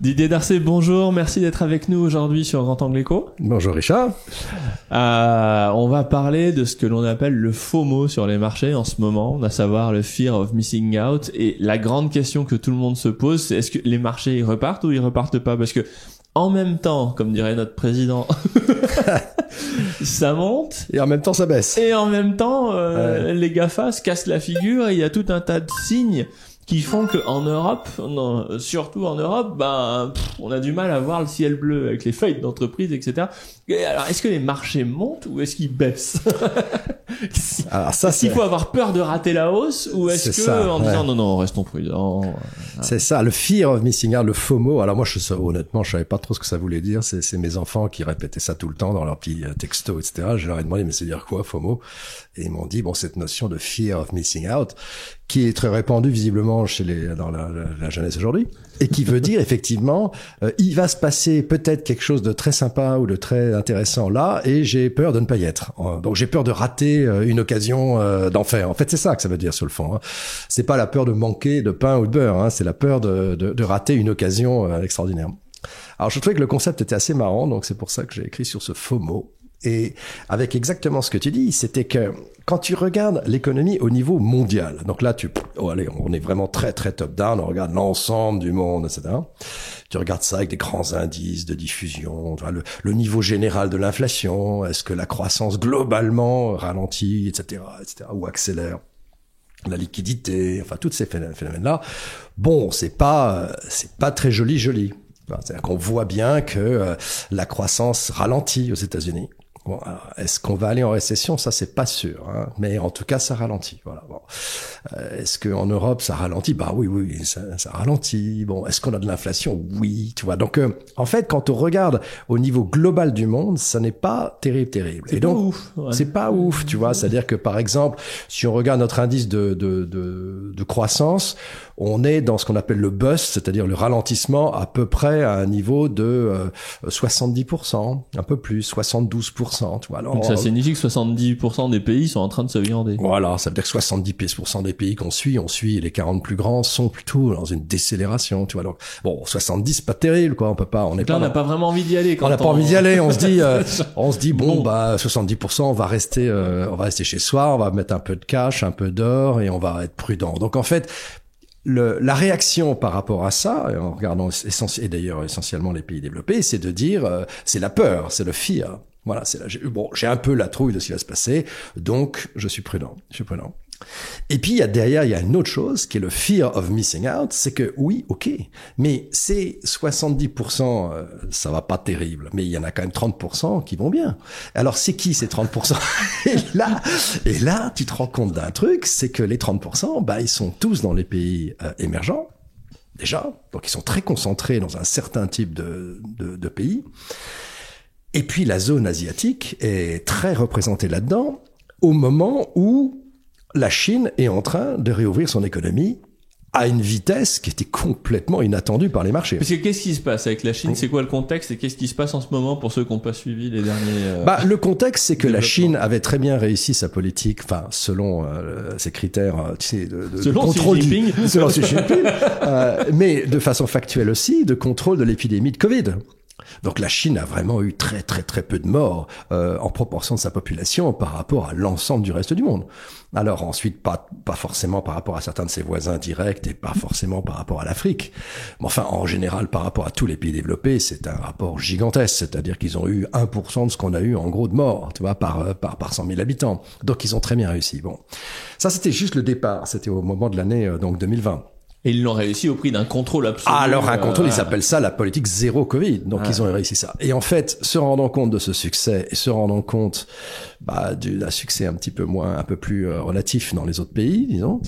Didier Darcé, bonjour, merci d'être avec nous aujourd'hui sur Grand Angle Éco. Bonjour Richard. Euh, on va parler de ce que l'on appelle le FOMO sur les marchés en ce moment, à savoir le Fear of Missing Out. Et la grande question que tout le monde se pose, c'est est-ce que les marchés ils repartent ou ils repartent pas? Parce que en même temps, comme dirait notre président, ça monte. Et en même temps, ça baisse. Et en même temps, euh, les GAFA se cassent la figure et il y a tout un tas de signes qui font qu'en Europe, surtout en Europe, ben, on a du mal à voir le ciel bleu avec les feuilles d'entreprise, etc. alors, est-ce que les marchés montent ou est-ce qu'ils baissent Alors ça, est-ce qu'il faut avoir peur de rater la hausse ou est-ce que ça, en disant non non restons prudents C'est ça, le fear of missing out, le FOMO. Alors moi, je honnêtement, je savais pas trop ce que ça voulait dire. C'est mes enfants qui répétaient ça tout le temps dans leurs petits euh, textos, etc. Je leur ai demandé mais c'est dire quoi FOMO? Et ils m'ont dit bon cette notion de fear of missing out qui est très répandue visiblement chez les dans la, la, jeunesse aujourd'hui et qui veut dire effectivement euh, il va se passer peut-être quelque chose de très sympa ou de très intéressant là et j'ai peur de ne pas y être. Donc j'ai peur de rater euh, une occasion euh, d'en faire. En fait, c'est ça que ça veut dire sur le fond. Hein. C'est pas la peur de manquer de pain ou de beurre, hein. c'est la peur de, de, de, rater une occasion euh, extraordinaire. Alors je trouvais que le concept était assez marrant, donc c'est pour ça que j'ai écrit sur ce faux mot. Et avec exactement ce que tu dis, c'était que quand tu regardes l'économie au niveau mondial, donc là tu, oh allez, on est vraiment très très top down, on regarde l'ensemble du monde, etc. Tu regardes ça avec des grands indices de diffusion, le, le niveau général de l'inflation, est-ce que la croissance globalement ralentit, etc., etc., ou accélère la liquidité, enfin tous ces phénomènes-là. Bon, c'est pas c'est pas très joli joli. C'est-à-dire qu'on voit bien que euh, la croissance ralentit aux États-Unis. Bon, est-ce qu'on va aller en récession? Ça, c'est pas sûr. Hein. Mais en tout cas, ça ralentit. Voilà. Bon. Euh, est-ce qu'en Europe, ça ralentit? Bah oui, oui, ça, ça ralentit. Bon, est-ce qu'on a de l'inflation? Oui, tu vois. Donc, euh, en fait, quand on regarde au niveau global du monde, ça n'est pas terrible, terrible. Et donc, c'est pas ouf, tu vois. C'est-à-dire que, par exemple, si on regarde notre indice de, de, de, de croissance, on est dans ce qu'on appelle le bust, c'est-à-dire le ralentissement à peu près à un niveau de 70%, euh, un peu plus, 72%. Alors, Donc ça signifie que 70% des pays sont en train de se viander. Voilà, ça veut dire que 70% des pays qu'on suit, on suit les 40 plus grands sont plutôt dans une décélération. Tu vois. Donc bon, 70% pas terrible quoi, on peut pas, on est pas. on n'a pas vraiment envie d'y aller. Quand on n'a pas envie d'y aller. On se dit, euh, on se dit bon, bah 70%, on va rester, euh, on va rester chez soi, on va mettre un peu de cash, un peu d'or et on va être prudent. Donc en fait, le, la réaction par rapport à ça, en regardant et d'ailleurs essentiellement les pays développés, c'est de dire euh, c'est la peur, c'est le fear. Voilà, c'est bon, j'ai un peu la trouille de ce qui va se passer, donc je suis prudent. Je suis prudent. Et puis, il y a derrière, il y a une autre chose qui est le fear of missing out. C'est que oui, ok, mais c'est 70%, euh, ça va pas terrible, mais il y en a quand même 30% qui vont bien. Alors, c'est qui ces 30% Et là, et là, tu te rends compte d'un truc, c'est que les 30%, bah, ils sont tous dans les pays euh, émergents, déjà. Donc, ils sont très concentrés dans un certain type de, de pays. Et puis, la zone asiatique est très représentée là-dedans au moment où la Chine est en train de réouvrir son économie à une vitesse qui était complètement inattendue par les marchés. Parce que qu'est-ce qui se passe avec la Chine? C'est quoi le contexte et qu'est-ce qui se passe en ce moment pour ceux qui n'ont pas suivi les derniers euh, bah, Le contexte, c'est que la Chine avait très bien réussi sa politique, enfin selon euh, ses critères euh, tu sais, de, de, selon contrôle, Xi Jinping. selon Xi Jinping, euh, mais de façon factuelle aussi, de contrôle de l'épidémie de Covid. Donc la Chine a vraiment eu très très très peu de morts euh, en proportion de sa population par rapport à l'ensemble du reste du monde. Alors ensuite, pas, pas forcément par rapport à certains de ses voisins directs et pas forcément par rapport à l'Afrique. Mais enfin, en général, par rapport à tous les pays développés, c'est un rapport gigantesque. C'est-à-dire qu'ils ont eu 1% de ce qu'on a eu en gros de morts, tu vois, par, euh, par, par 100 000 habitants. Donc ils ont très bien réussi. Bon. Ça, c'était juste le départ. C'était au moment de l'année, euh, donc 2020. Et ils l'ont réussi au prix d'un contrôle absolu. Ah, alors un contrôle, ils s'appellent ça la politique zéro Covid. Donc ils ont réussi ça. Et en fait, se rendant compte de ce succès et se rendant compte bah, d'un succès un petit peu moins, un peu plus euh, relatif dans les autres pays, disons,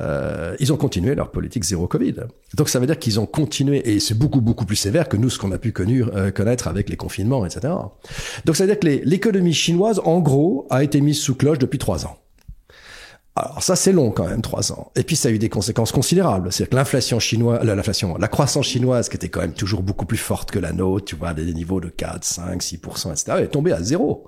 euh, ils ont continué leur politique zéro Covid. Donc ça veut dire qu'ils ont continué, et c'est beaucoup beaucoup plus sévère que nous ce qu'on a pu connu, euh, connaître avec les confinements, etc. Donc ça veut dire que l'économie chinoise, en gros, a été mise sous cloche depuis trois ans. Alors ça c'est long quand même, trois ans. Et puis ça a eu des conséquences considérables. C'est-à-dire que l'inflation chinoise, l'inflation, la croissance chinoise qui était quand même toujours beaucoup plus forte que la nôtre, tu vois, des niveaux de 4, 5, 6%, etc., est tombée à zéro.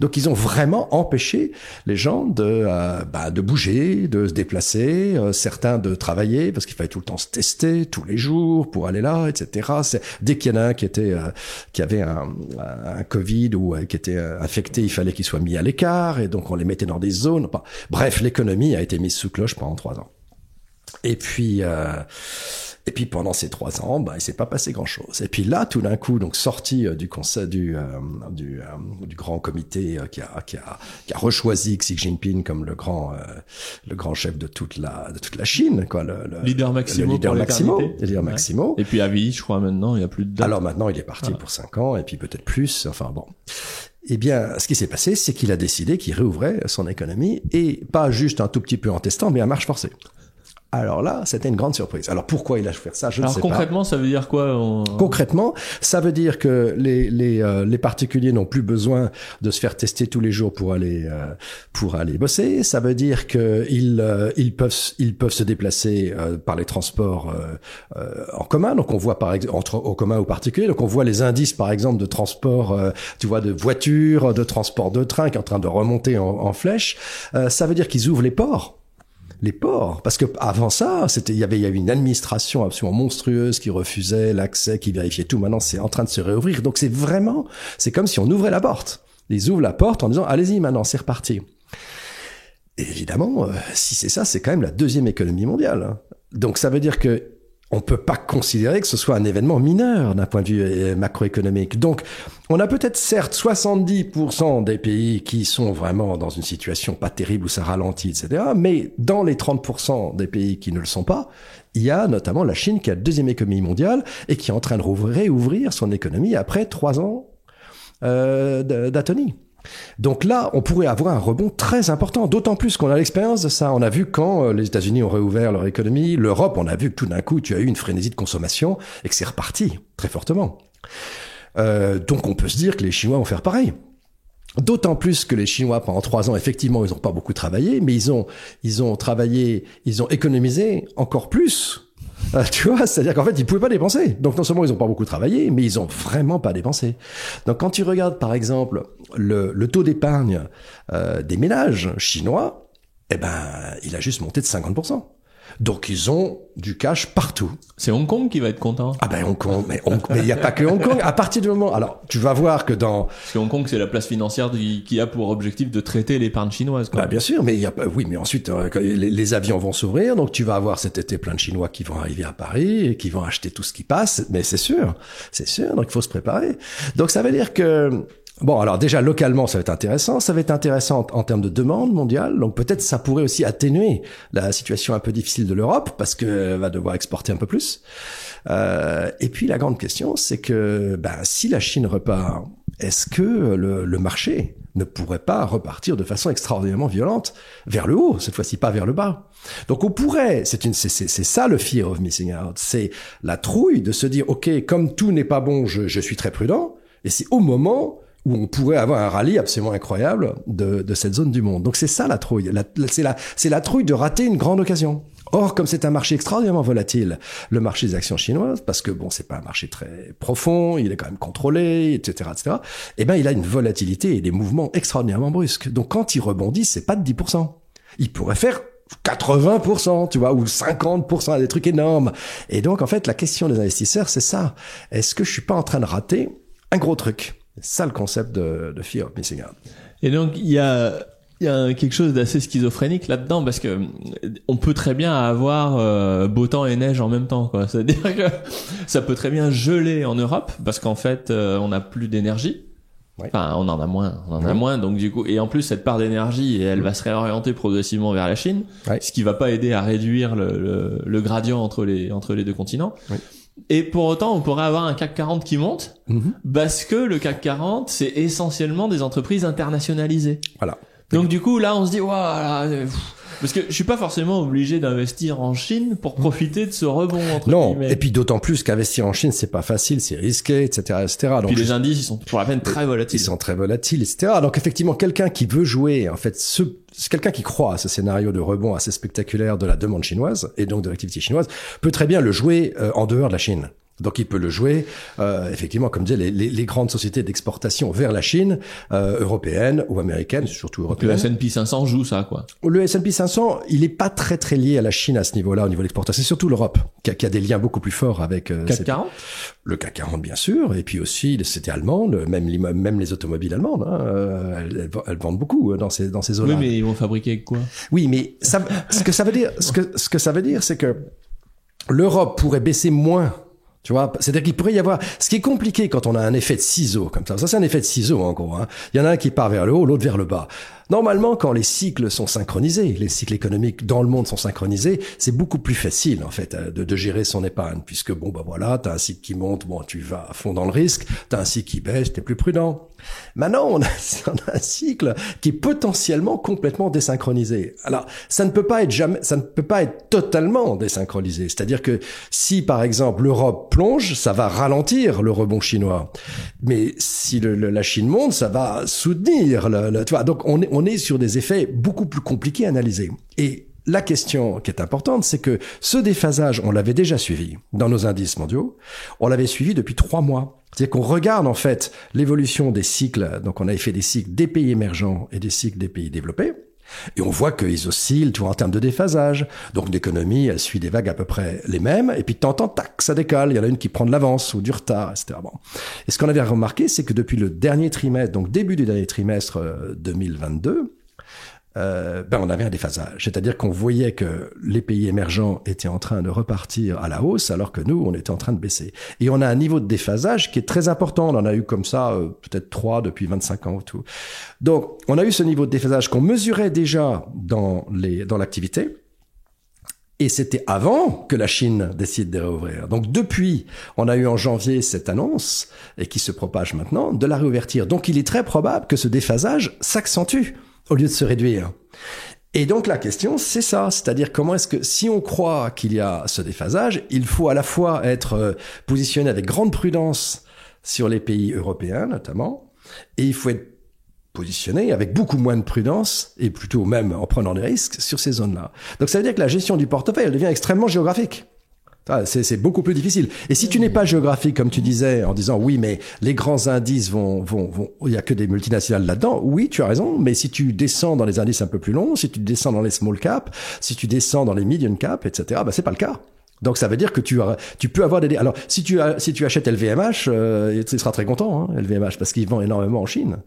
Donc ils ont vraiment empêché les gens de, euh, bah, de bouger, de se déplacer, euh, certains de travailler parce qu'il fallait tout le temps se tester tous les jours pour aller là, etc. Dès qu'il y en a un qui était, euh, qui avait un, un Covid ou qui était infecté, il fallait qu'il soit mis à l'écart et donc on les mettait dans des zones. bref, a été mise sous cloche pendant trois ans. Et puis, euh, et puis pendant ces trois ans, bah, il s'est pas passé grand-chose. Et puis là, tout d'un coup, donc sorti euh, du conseil du euh, du, du, grand comité qui a qui a qui a rechoisi Xi Jinping comme le grand le grand chef de toute la de toute la Chine, quoi, le, leader Maximo, le leader Maximo, leader Maximo. Et puis à vie, je crois maintenant, il y a plus de. Alors maintenant, il est parti pour cinq ans et puis peut-être plus. Enfin bon. Eh bien, ce qui s'est passé, c'est qu'il a décidé qu'il réouvrait son économie et pas juste un tout petit peu en testant, mais à marche forcée. Alors là, c'était une grande surprise. Alors pourquoi il a fait ça Je ne sais pas. concrètement, ça veut dire quoi Concrètement, ça veut dire que les les, euh, les particuliers n'ont plus besoin de se faire tester tous les jours pour aller euh, pour aller bosser. Ça veut dire que ils euh, ils peuvent ils peuvent se déplacer par les transports en commun. Donc on voit par exemple entre au commun ou particulier. Donc on voit les indices par exemple de transport, tu vois, de voitures, de transport de train qui est en train de remonter en, en flèche. ça veut dire qu'ils ouvrent les ports les ports. Parce que avant ça, c'était, il y avait, y avait une administration absolument monstrueuse qui refusait l'accès, qui vérifiait tout. Maintenant, c'est en train de se réouvrir. Donc c'est vraiment, c'est comme si on ouvrait la porte. Ils ouvrent la porte en disant, allez-y maintenant, c'est reparti. évidemment, euh, si c'est ça, c'est quand même la deuxième économie mondiale. Hein. Donc ça veut dire que on peut pas considérer que ce soit un événement mineur d'un point de vue euh, macroéconomique. Donc, on a peut-être certes 70% des pays qui sont vraiment dans une situation pas terrible où ça ralentit, etc. Mais dans les 30% des pays qui ne le sont pas, il y a notamment la Chine qui est la deuxième économie mondiale et qui est en train de réouvrir son économie après trois ans euh, d'atonie. Donc là, on pourrait avoir un rebond très important, d'autant plus qu'on a l'expérience de ça. On a vu quand euh, les États-Unis ont réouvert leur économie, l'Europe, on a vu que tout d'un coup, tu as eu une frénésie de consommation et que c'est reparti très fortement. Euh, donc on peut se dire que les Chinois vont faire pareil. D'autant plus que les Chinois, pendant trois ans, effectivement, ils n'ont pas beaucoup travaillé, mais ils ont, ils ont travaillé, ils ont économisé encore plus euh, tu vois, c'est-à-dire qu'en fait, ils pouvaient pas dépenser. Donc non seulement ils ont pas beaucoup travaillé, mais ils ont vraiment pas dépensé. Donc quand tu regardes par exemple le, le taux d'épargne euh, des ménages chinois, eh ben, il a juste monté de 50%. Donc ils ont du cash partout. C'est Hong Kong qui va être content. Ah ben Hong Kong, mais il n'y a pas que Hong Kong. À partir du moment, alors tu vas voir que dans parce que Hong Kong c'est la place financière qui a pour objectif de traiter l'épargne chinoise. Bah, bien sûr, mais il y a oui, mais ensuite euh, les, les, avions vont s'ouvrir, donc tu vas avoir cet été plein de Chinois qui vont arriver à Paris et qui vont acheter tout ce qui passe. Mais c'est sûr, c'est sûr. Donc il faut se préparer. Donc ça veut dire que Bon, alors déjà localement, ça va être intéressant. Ça va être intéressant en, termes de demande mondiale. Donc peut-être ça pourrait aussi atténuer la situation un peu difficile de l'Europe parce qu'elle va devoir exporter un peu plus. Euh, et puis la grande question, c'est que ben, si la Chine repart, est-ce que le, le, marché ne pourrait pas repartir de façon extraordinairement violente vers le haut, cette fois-ci pas vers le bas? Donc on pourrait, c'est une, c'est, c'est ça le fear of missing out, c'est la trouille de se dire ok, comme tout n'est pas bon, je, je suis très prudent. Et c'est au moment où on pourrait avoir un rallye absolument incroyable de, de cette zone du monde. Donc c'est ça la trouille. c'est la, la trouille de rater une grande occasion. Or, comme c'est un marché extraordinairement volatile, le marché des actions chinoises, parce que bon, c'est pas un marché très profond, il est quand même contrôlé, etc., etc. Eh ben, il a une volatilité et des mouvements extraordinairement brusques. Donc, quand il rebondit, c'est pas de 10%. Il pourrait faire 80%, tu vois, ou 50%, des trucs énormes. Et donc, en fait, la question des investisseurs, c'est ça. Est-ce que je suis pas en train de rater un gros truc? C'est ça le concept de, de Fear of Missing Out. Et donc, il y a, il y a quelque chose d'assez schizophrénique là-dedans parce que on peut très bien avoir euh, beau temps et neige en même temps quoi. C'est-à-dire que ça peut très bien geler en Europe parce qu'en fait euh, on n'a plus d'énergie. Enfin, on en a moins, on en a moins, donc du coup, et en plus cette part d'énergie, elle va se réorienter progressivement vers la Chine, ce qui va pas aider à réduire le, le, le, gradient entre les entre les deux continents. Et pour autant, on pourrait avoir un CAC 40 qui monte, mhm. parce que le CAC 40, c'est essentiellement des entreprises internationalisées. Voilà. Donc du coup, là, on se dit, voilà, Parce que je suis pas forcément obligé d'investir en Chine pour profiter de ce rebond entre Non, guillemets. et puis d'autant plus qu'investir en Chine, c'est pas facile, c'est risqué, etc., etc. Puis les indices, ils sont pour la peine très volatiles. Ils sont très volatiles, etc. Donc effectivement, quelqu'un qui veut jouer, en fait, ce, quelqu'un qui croit à ce scénario de rebond assez spectaculaire de la demande chinoise et donc de l'activité chinoise peut très bien le jouer euh, en dehors de la Chine. Donc il peut le jouer, euh, effectivement, comme disait les, les, les grandes sociétés d'exportation vers la Chine, euh, européenne ou américaine, surtout Donc le. S&P 500 joue ça, quoi. Le S&P 500, il est pas très très lié à la Chine à ce niveau-là, au niveau de l'exportation. C'est surtout l'Europe qui a, qui a des liens beaucoup plus forts avec euh, CAC cette- 40 le CAC 40 bien sûr, et puis aussi c'était allemand, le- même les, même les automobiles allemandes, hein, elles, elles vendent beaucoup euh, dans ces dans ces Oui, zones-là. mais ils vont fabriquer quoi? Oui, mais ça, ce que ça veut dire, ce que, ce que ça veut dire, c'est que l'Europe pourrait baisser moins. Tu vois, c'est-à-dire qu'il pourrait y avoir. Ce qui est compliqué quand on a un effet de ciseau comme ça. Ça, c'est un effet de ciseau en gros. Hein. Il y en a un qui part vers le haut, l'autre vers le bas. Normalement, quand les cycles sont synchronisés, les cycles économiques dans le monde sont synchronisés, c'est beaucoup plus facile en fait euh, de, gérer son épargne, puisque bon bah voilà, t'as un cycle qui monte, bon tu vas à fond dans le risque, t'as un cycle qui baisse, t'es plus prudent. Maintenant, on a, un cycle qui est potentiellement complètement désynchronisé. Alors, ça ne peut pas être jamais, ça ne peut pas être totalement désynchronisé. C'est-à-dire que si, par exemple, l'Europe plonge, ça va ralentir le rebond chinois. Mais si la Chine monte, ça va soutenir le, tu vois. Donc, on est sur des effets beaucoup plus compliqués à analyser. Et la question qui est importante, c'est que ce déphasage, on l'avait déjà suivi dans nos indices mondiaux. On l'avait suivi depuis trois mois. C'est-à-dire qu'on regarde en fait l'évolution des cycles. Donc on avait fait des cycles des pays émergents et des cycles des pays développés. Et on voit qu'ils oscillent, tu en termes de déphasage. Donc l'économie, elle suit des vagues à peu près les mêmes. Et puis de temps en temps, tac, ça décolle. Il y en a une qui prend de l'avance ou du retard, etc. Bon. Et ce qu'on avait remarqué, c'est que depuis le dernier trimestre, donc début du dernier trimestre euh, 2022, euh, ben on avait un déphasage. C'est-à-dire qu'on voyait que les pays émergents étaient en train de repartir à la hausse, alors que nous, on était en train de baisser. Et on a un niveau de déphasage qui est très important. On en a eu comme ça euh, peut-être trois depuis 25 ans ou tout. Donc, on a eu ce niveau de déphasage qu'on mesurait déjà dans les dans l'activité. Et c'était avant que la Chine décide de réouvrir. Donc depuis, on a eu en janvier cette annonce, et qui se propage maintenant, de la réouverture. Donc il est très probable que ce déphasage s'accentue au lieu de se réduire. Et donc la question, c'est ça, c'est-à-dire comment est-ce que si on croit qu'il y a ce déphasage, il faut à la fois être euh, positionné avec grande prudence sur les pays européens notamment, et il faut être positionné avec beaucoup moins de prudence et plutôt même en prenant des risques sur ces zones-là. Donc ça veut dire que la gestion du portefeuille, elle devient extrêmement géographique. Ah, C'est beaucoup plus difficile. Et si tu n'es pas géographique, comme tu disais, en disant oui, mais les grands indices vont, vont, vont, il y a que des multinationales là-dedans. Oui, tu as raison. Mais si tu descends dans les indices un peu plus longs, si tu descends dans les small cap, si tu descends dans les medium cap, etc., bah c'est pas le cas. Donc ça veut dire que tu, as, tu peux avoir des... Alors si tu, as, si tu achètes LVMH, euh, tu seras très content, hein, LVMH, parce qu'ils vendent énormément en Chine.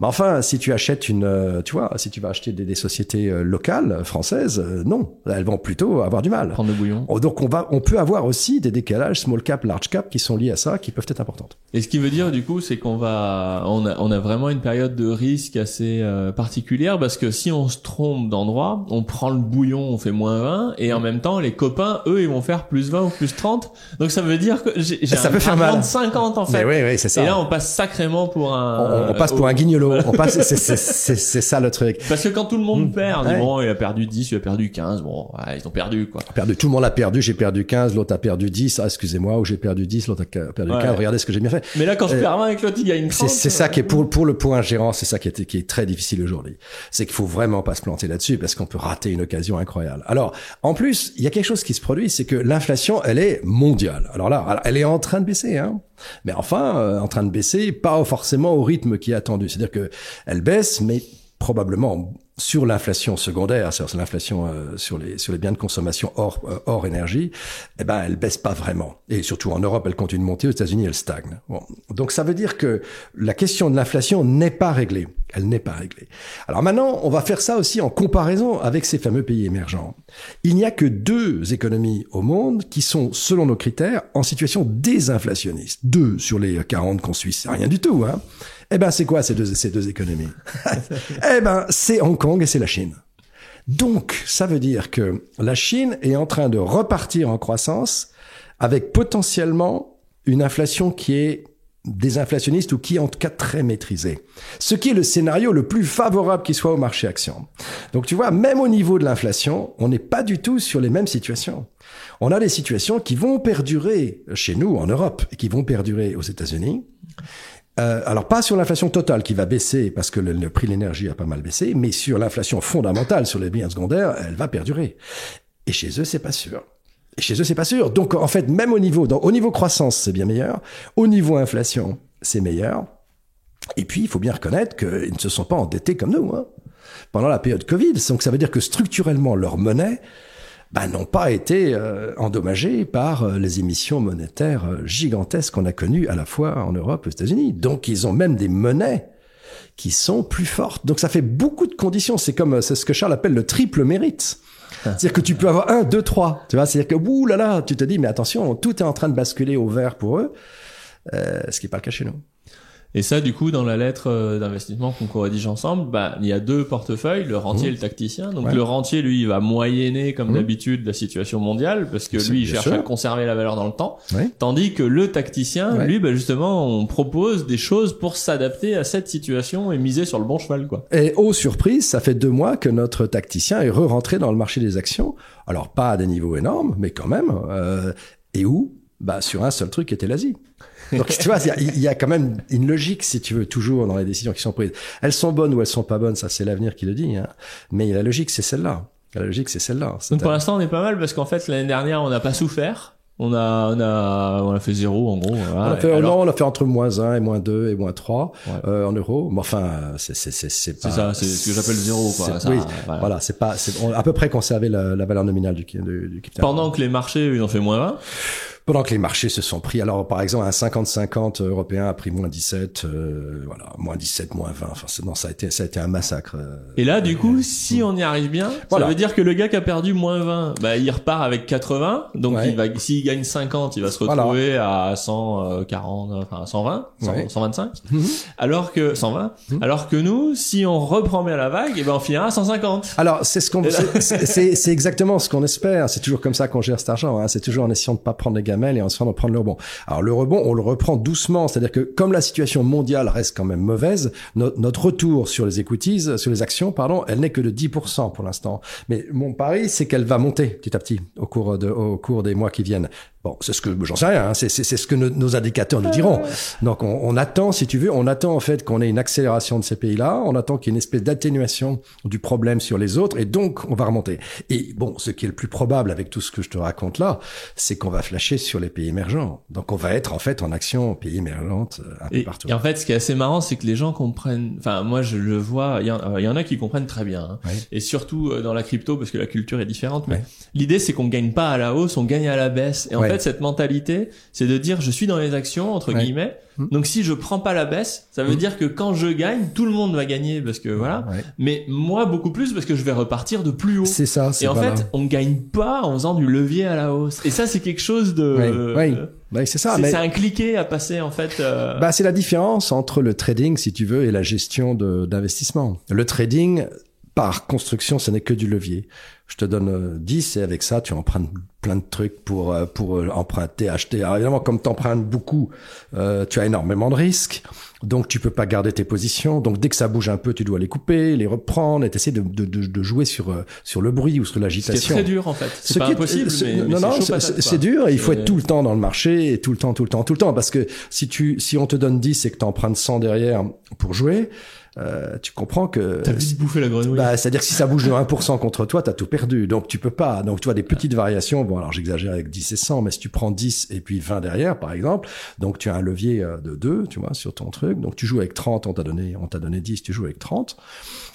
Mais enfin, si tu achètes une... euh, Tu vois, si tu vas acheter des, des sociétés euh, locales, euh, françaises, euh, non, elles vont plutôt avoir du mal. Prendre le bouillon. Oh, Donc on, va, on peut avoir aussi des décalages small cap, large cap qui sont liés à ça, qui peuvent être importantes. Et ce qui veut dire du coup, c'est qu'on va, on a, on a vraiment une période de risque assez euh, particulière parce que si on se trompe d'endroit, on prend le bouillon, on fait moins 20 et en même temps les copains, eux, ils vont faire plus 20 ou plus 30. Donc ça veut dire que j'ai un peut faire mal. de 50 en fait. Mais oui, oui, c'est ça. Et là, on passe sacrément pour un. on, on passe pour un guignolo. On passe, c'est- ça le truc. Parce que quand tout le monde Mmh. perd, Ouais. bon, il a perdu 10, il a perdu 15, bon, ouais, ils ont perdu quoi. Perdu, tout le monde a perdu, j'ai perdu 15, l'autre a perdu 10, ah, excusez-moi, ou j'ai perdu 10, l'autre a perdu Ouais. 15, regardez ce que j'ai bien fait. Mais là, quand je Euh, perds 20 avec l'autre, il gagne 30. C'est c'est ça qui est pour pour le point gérant, c'est ça qui est qui est très difficile aujourd'hui. C'est qu'il faut vraiment pas se planter là-dessus parce qu'on peut rater une occasion incroyable. Alors, en plus, il y a quelque chose qui se produit, c'est que l'inflation, elle est mondiale. Alors là, elle est en train de baisser, hein. Mais enfin, euh, en train de baisser, pas forcément au rythme qui est attendu. C'est-à-dire que elle baisse, mais probablement sur l'inflation secondaire, sur l'inflation euh, sur les sur les biens de consommation hors euh, hors énergie, eh ben elle baisse pas vraiment. Et surtout en Europe, elle continue de monter. Aux États-Unis, elle stagne. Bon. Donc ça veut dire que la question de l'inflation n'est pas réglée. Elle n'est pas réglée. Alors maintenant, on va faire ça aussi en comparaison avec ces fameux pays émergents. Il n'y a que deux économies au monde qui sont, selon nos critères, en situation désinflationniste. Deux sur les 40 qu'on suit, c'est rien du tout. Hein. Eh ben, c'est quoi ces deux, ces deux économies? Eh ben, c'est Hong Kong et c'est la Chine. Donc, ça veut dire que la Chine est en train de repartir en croissance avec potentiellement une inflation qui est désinflationniste ou qui en tout cas très maîtrisé. Ce qui est le scénario le plus favorable qui soit au marché action. Donc tu vois, même au niveau de l'inflation, on n'est pas du tout sur les mêmes situations. On a des situations qui vont perdurer chez nous en Europe et qui vont perdurer aux États-Unis. Euh, alors pas sur l'inflation totale qui va baisser parce que le, prix de l'énergie a pas mal baissé, mais sur l'inflation fondamentale sur les biens secondaires, elle va perdurer. Et chez eux, c'est pas sûr. Et chez eux, c'est pas sûr. Donc, en fait, même au niveau, au niveau croissance, c'est bien meilleur. Au niveau inflation, c'est meilleur. Et puis, il faut bien reconnaître qu'ils ne se sont pas endettés comme nous, hein, pendant la période Covid. Donc, ça veut dire que structurellement, leur monnaie, bah, n'ont pas été euh, endommagées par euh, les émissions monétaires euh, gigantesques qu'on a connues à la fois en Europe et aux États-Unis. Donc, ils ont même des monnaies qui sont plus fortes. Donc, ça fait beaucoup de conditions. C'est comme, c'est ce que Charles appelle le triple mérite. C'est-à-dire que tu peux avoir un, deux, trois. Tu vois, c'est-à-dire que, ouh là là, tu te dis, mais attention, tout est en train de basculer au vert pour eux, euh, ce qui n'est pas le cas chez nous. Et ça, du coup, dans la lettre euh, d'investissement qu'on co-rédige ensemble, bah, il y a deux portefeuilles, le rentier et le tacticien. Donc le rentier, lui, il va moyenner, comme d'habitude, la situation mondiale, parce que lui, il cherche à conserver la valeur dans le temps. Tandis que le tacticien, lui, bah, justement, on propose des choses pour s'adapter à cette situation et miser sur le bon cheval, quoi. Et aux surprises, ça fait deux mois que notre tacticien est re-rentré dans le marché des actions. Alors pas à des niveaux énormes, mais quand même. Euh, et où? Bah sur un seul truc, qui était l'Asie. Donc tu vois, il y, a quand même une logique, si tu veux, toujours dans les décisions qui sont prises. Elles sont bonnes ou elles sont pas bonnes, ça c'est l'avenir qui le dit. Hein. Mais la logique, c'est celle-là. La logique, c'est celle-là. Donc pour l'instant, on est pas mal parce qu'en fait, l'année dernière, on n'a pas souffert. On a, on a, on a fait zéro en gros. On a fait, non, on a fait entre moins 1 et moins 2 et moins 3 euh, en euros. Mais enfin, c'est c'est c'est c'est pas. C'est ça, c'est ce que j'appelle zéro quoi. Ça, oui, voilà, c'est pas, c'est à peu près conservé la, la valeur nominale du, du, du capital. Pendant que les marchés ils ont fait moins 20 pendant que les marchés se sont pris. Alors, par exemple, un 50-50 européen a pris moins 17, euh, voilà, moins 17, moins 20. Enfin, non, ça a été, ça a été un massacre. Euh. Et là, du coup, si on y arrive bien, ça veut dire que le gars qui a perdu moins 20, bah, il repart avec 80. Donc, il va, s'il gagne 50, il va se retrouver à 140, enfin, 120, 125. Mhm. Alors que, 120. Mhm. Alors que nous, si on reprend bien la vague, et eh ben, on finira à 150. Alors, c'est ce qu'on, c'est exactement ce qu'on espère. C'est toujours comme ça qu'on gère cet argent. Hein. C'est toujours en essayant de pas prendre les et en essayant de prendre le rebond. Alors le rebond, on le reprend doucement, c'est-à-dire que comme la situation mondiale reste quand même mauvaise, notre retour sur les equities, sur les actions, pardon, elle n'est que de 10% pour l'instant. Mais mon pari, c'est qu'elle va monter petit à petit au cours de, au cours des mois qui viennent. Bon, c'est ce que j'en sais rien, hein, c'est ce que nos, indicateurs nous diront. Donc on, on, attend, si tu veux, on attend en fait qu'on ait une accélération de ces pays-là, on attend qu'il y ait une espèce d'atténuation du problème sur les autres, et donc on va remonter. Et bon, ce qui est le plus probable avec tout ce que je te raconte là, c'est qu'on va flasher sur les pays émergents. Donc on va être en fait en action pays émergentes euh, un peu partout. Et en fait, ce qui est assez marrant, c'est que les gens comprennent. Enfin, moi je le vois, il y, en, y en a qui comprennent très bien, hein. et surtout euh, dans la crypto parce que la culture est différente. Mais l'idée, c'est qu'on gagne pas à la hausse, on gagne à la baisse. Et en fait, cette mentalité, c'est de dire je suis dans les actions entre guillemets. Hmm. Donc si je prends pas la baisse, ça veut hmm. dire que quand je gagne, tout le monde va gagner parce que voilà. Mais moi beaucoup plus parce que je vais repartir de plus haut. C'est ça. Et en fait, on gagne pas en faisant du levier à la hausse. Et ça, c'est quelque chose de. Oui. c'est ça. C'est un cliquet à passer en fait. Euh... Bah, c'est la différence entre le trading, si tu veux, et la gestion d'investissement. Le trading, par construction, ce n'est que du levier. Je te donne 10 euh, et avec ça, tu empruntes plein de trucs pour euh, pour euh, emprunter, acheter. Alors évidemment, comme tu empruntes beaucoup, tu as énormément de risques. Donc tu peux pas garder tes positions. Donc dès que ça bouge un peu, tu dois les couper, les reprendre et essayer de, de, de, jouer sur sur le bruit ou sur l'agitation. C'est très dur en fait. C'est pas impossible. mais, non non, c'est dur. il faut être tout le temps dans le marché et tout le temps, tout le temps, tout le temps. Parce que si tu si on te donne 10 et que tu empruntes 100 derrière pour jouer, euh, tu comprends que t'as vite bouffé la grenouille. Bah, c'est-à-dire que si ça bouge de 1% contre toi, t'as tout perdu. Donc tu peux pas. Donc tu vois des petites variations. Bon, alors j'exagère avec 10 et 100, mais si tu prends 10 et puis 20 derrière, par exemple, donc tu as un levier euh, de 2, tu vois, sur ton truc. Donc tu joues avec 30, on t'a donné, on t'a donné 10, tu joues avec 30.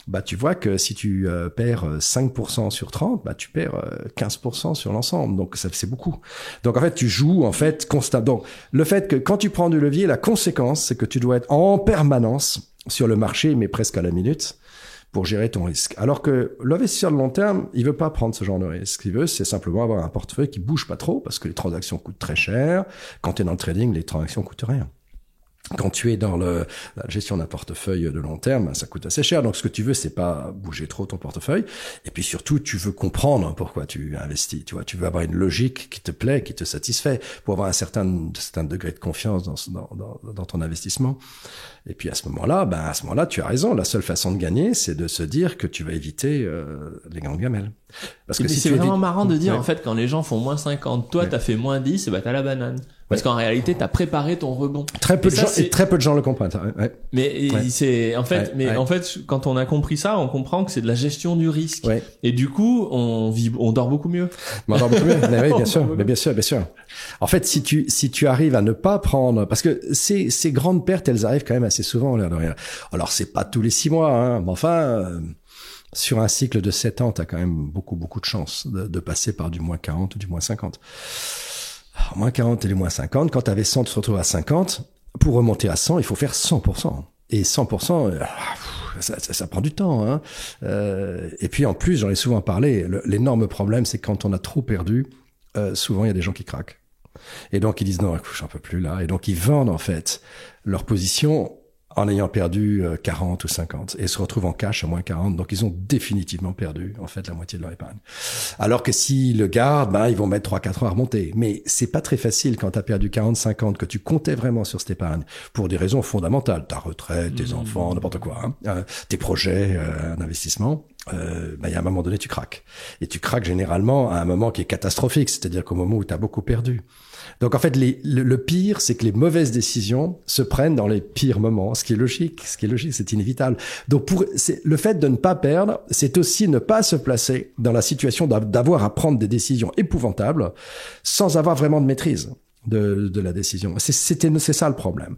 Bah tu vois que si tu euh, perds 5% sur 30, bah tu perds 15% sur l'ensemble. Donc ça c'est beaucoup. Donc en fait tu joues en fait constamment. Donc le fait que quand tu prends du levier, la conséquence c'est que tu dois être en permanence sur le marché, mais presque à la minute, pour gérer ton risque. Alors que l'investisseur de long terme, il veut pas prendre ce genre de risque. Ce qu'il veut, c'est simplement avoir un portefeuille qui bouge pas trop, parce que les transactions coûtent très cher. Quand tu es dans le trading, les transactions coûtent rien. Quand tu es dans le, la gestion d'un portefeuille de long terme, ça coûte assez cher. Donc, ce que tu veux, c'est pas bouger trop ton portefeuille. Et puis surtout, tu veux comprendre pourquoi tu investis. Tu vois, tu veux avoir une logique qui te plaît, qui te satisfait, pour avoir un certain, certain degré de confiance dans, dans, dans, ton investissement. Et puis à ce moment-là, ben à ce moment-là, tu as raison. La seule façon de gagner, c'est de se dire que tu vas éviter euh, les grandes gamelles. Parce que si c'est vraiment marrant de dire en fait quand les gens font moins 50, toi tu t'as fait moins 10, et bah t'as la banane. Parce qu'en réalité, t'as préparé ton rebond. Très peu de gens, et très peu de gens le comprennent. Ouais. Mais c'est en fait, mais en fait, quand on a compris ça, on comprend que c'est de la gestion du risque. Et du coup, on vit, on dort beaucoup mieux. On dort beaucoup mieux. mais oui, bien sûr, mais bien sûr, bien sûr. En fait, si tu si tu arrives à ne pas prendre, parce que ces ces grandes pertes, elles arrivent quand même assez souvent, l'air de rien. Alors c'est pas tous les six mois, hein, mais enfin. Euh, sur un cycle de 7 ans, tu as quand même beaucoup, beaucoup de chance de, de passer par du moins 40 ou du moins 50 moins 40 et les moins 50. Quand tu avais 100, tu te retrouves à 50. Pour remonter à 100, il faut faire 100%. Et 100%, euh, ça, ça, ça, prend du temps. Hein. Euh, et puis en plus, j'en ai souvent parlé, l'énorme problème, c'est quand on a trop perdu, euh, souvent il y a des gens qui craquent. Et donc ils disent non, j'en peux plus là. Et donc ils vendent en fait leur position en ayant perdu 40 euh, ou 50 et se retrouvent en cash à moins 40. Donc, ils ont définitivement perdu, en fait, la moitié de leur épargne. Alors que s'ils le gardent, ben, ils vont mettre 3-4 ans à remonter. Mais c'est pas très facile quand tu as perdu 40, 50, que tu comptais vraiment sur cette épargne pour des raisons fondamentales. Ta retraite, tes mmh. enfants, n'importe quoi, hein, euh, tes projets euh, d'investissement. Euh, ben, il y a un moment donné, tu craques. Et tu craques généralement à un moment qui est catastrophique, c'est-à-dire qu'au moment où tu as beaucoup perdu. Donc en fait, le, pire, c'est que les mauvaises décisions se prennent dans les pires moments, ce qui est logique, ce qui est logique, c'est inévitable. Donc pour le fait de ne pas perdre, c'est aussi ne pas se placer dans la situation d'avoir à prendre des décisions épouvantables sans avoir vraiment de maîtrise de, de la décision. C'est ça le problème.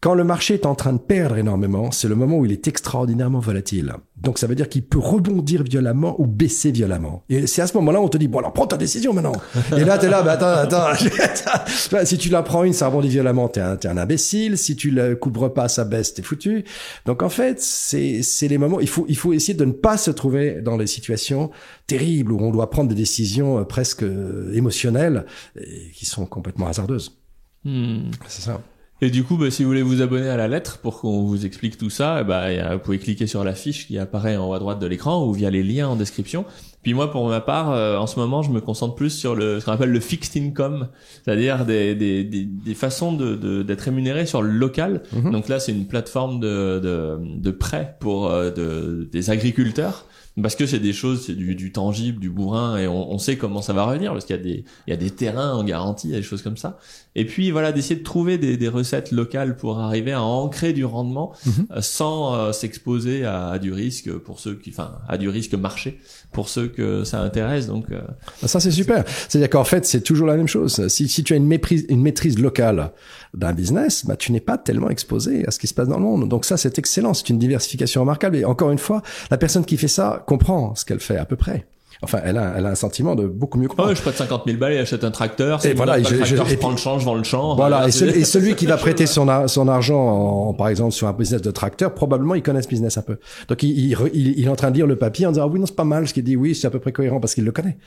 Quand le marché est en train de perdre énormément, c'est le moment où il est extraordinairement volatile. Donc ça veut dire qu'il peut rebondir violemment ou baisser violemment. Et c'est à ce moment-là où on te dit, bon alors prends ta décision maintenant. Et là, t'es là, bah, attends, attends. si tu la prends une, ça rebondit violemment, t'es un, es un imbécile. Si tu la couvres pas, ça baisse, t'es foutu. Donc en fait, c'est les moments, il faut, il faut essayer de ne pas se trouver dans les situations terribles où on doit prendre des décisions euh, presque euh, émotionnelles et qui sont complètement hasardeuses. Hmm. C'est ça. Et du coup, bah, si vous voulez vous abonner à la lettre pour qu'on vous explique tout ça, bah, vous pouvez cliquer sur la fiche qui apparaît en haut à droite de l'écran ou via les liens en description. Puis moi, pour ma part, euh, en ce moment, je me concentre plus sur le ce qu'on appelle le fixed income, c'est-à-dire des, des, des, des, façons de d'être rémunéré sur le local. Mhm. Donc là, c'est une plateforme de, de, de prêt pour euh, de, des agriculteurs parce que c'est des choses, c'est du, du, tangible, du bourrin, et on, on, sait comment ça va revenir, parce qu'il y a des, il y a des terrains en garantie, des choses comme ça. Et puis voilà, d'essayer de trouver des, des, recettes locales pour arriver à ancrer du rendement mhm. euh, sans euh, s'exposer à, à, du risque pour ceux qui, enfin, à du risque marché pour ceux que ça intéresse. Donc euh, ah, ça c'est super. C'est-à-dire qu'en fait c'est toujours la même chose. Si, si tu as une, méprise, une maîtrise locale d'un business, bah tu n'es pas tellement exposé à ce qui se passe dans le monde. Donc ça c'est excellent. C'est une diversification remarquable. Et encore une fois, la personne qui fait ça comprend ce qu'elle fait à peu près. Enfin, elle a, elle a un sentiment de beaucoup mieux comprendre. Oh, je prête 50 000 balles et achète un tracteur. Et voilà, je, je, je prends le champ, je vends le champ. Voilà, et, celui, et, celui qui va prêter son, son argent, en, par exemple, sur un business de tracteur, probablement il connaît ce business un peu. Donc il, il, il, est en train de lire le papier en disant ah oui non c'est pas mal ce qu'il dit, oui c'est à peu près cohérent parce qu'il le connaît.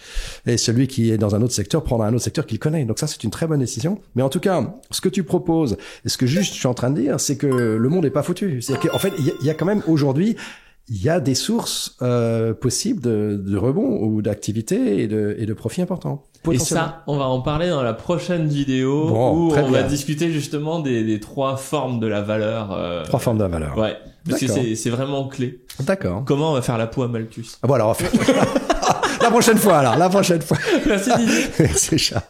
Et celui qui est dans un autre secteur prendra un autre secteur qu'il connaît. Donc ça c'est une très bonne décision. Mais en tout cas, ce que tu proposes, et ce que juste je suis en train de dire, c'est que le monde est pas foutu. C'est qu'en fait il y, a quand même aujourd'hui il y a des sources euh, possibles de, de rebond ou d'activité et de, et de profit importants. Et ça, on va en parler dans la prochaine vidéo où on va discuter justement des, des, trois formes de la valeur. Euh... Trois formes de la valeur. Ouais, parce que c'est vraiment clé. D'accord. Comment on va faire la peau à Malthus? Voilà, on va faire... la prochaine fois alors, la prochaine fois. Merci Didier. Merci Charles.